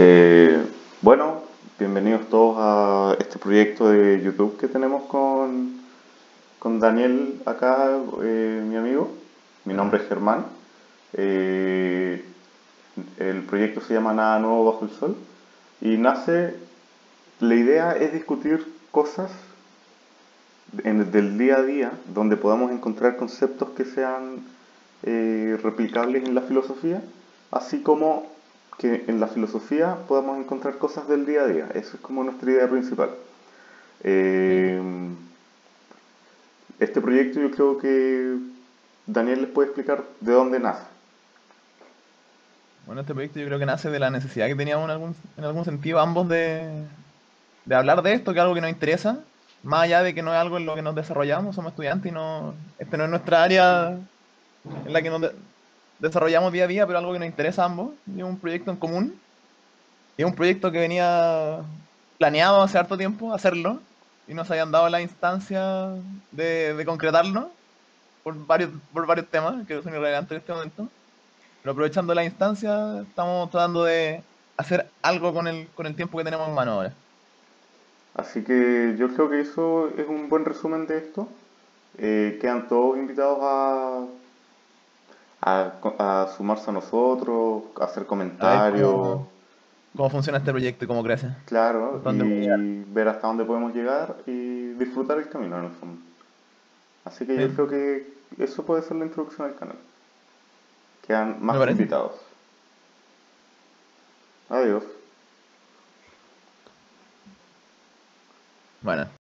Eh, bueno, bienvenidos todos a este proyecto de YouTube que tenemos con, con Daniel acá, eh, mi amigo. Mi nombre es Germán. Eh, el proyecto se llama Nada Nuevo Bajo el Sol y nace, la idea es discutir cosas del día a día donde podamos encontrar conceptos que sean replicables en la filosofía, así como que en la filosofía podamos encontrar cosas del día a día. Eso es como nuestra idea principal. Eh, este proyecto yo creo que Daniel les puede explicar de dónde nace. Bueno, este proyecto yo creo que nace de la necesidad que teníamos en algún, en algún sentido ambos de, de hablar de esto, que es algo que nos interesa, más allá de que no es algo en lo que nos desarrollamos, somos estudiantes y no, este no es nuestra área en la que nos, desarrollamos día a día, pero algo que nos interesa a ambos, y un proyecto en común. Es un proyecto que venía planeado hace harto tiempo hacerlo, y nos habían dado la instancia de, de concretarlo por varios, por varios temas que son irrelevantes en este momento. Pero aprovechando la instancia, estamos tratando de hacer algo con el, con el tiempo que tenemos en mano ahora. Así que yo creo que eso es un buen resumen de esto. Eh, quedan todos invitados a a, sumarse a nosotros, a hacer comentarios. cómo, funciona este proyecto y cómo crece? Claro, y ver hasta dónde podemos llegar y disfrutar el camino en el fondo. Así que yo creo que eso puede ser la introducción al canal. Quedan más invitados. Adiós. Bueno.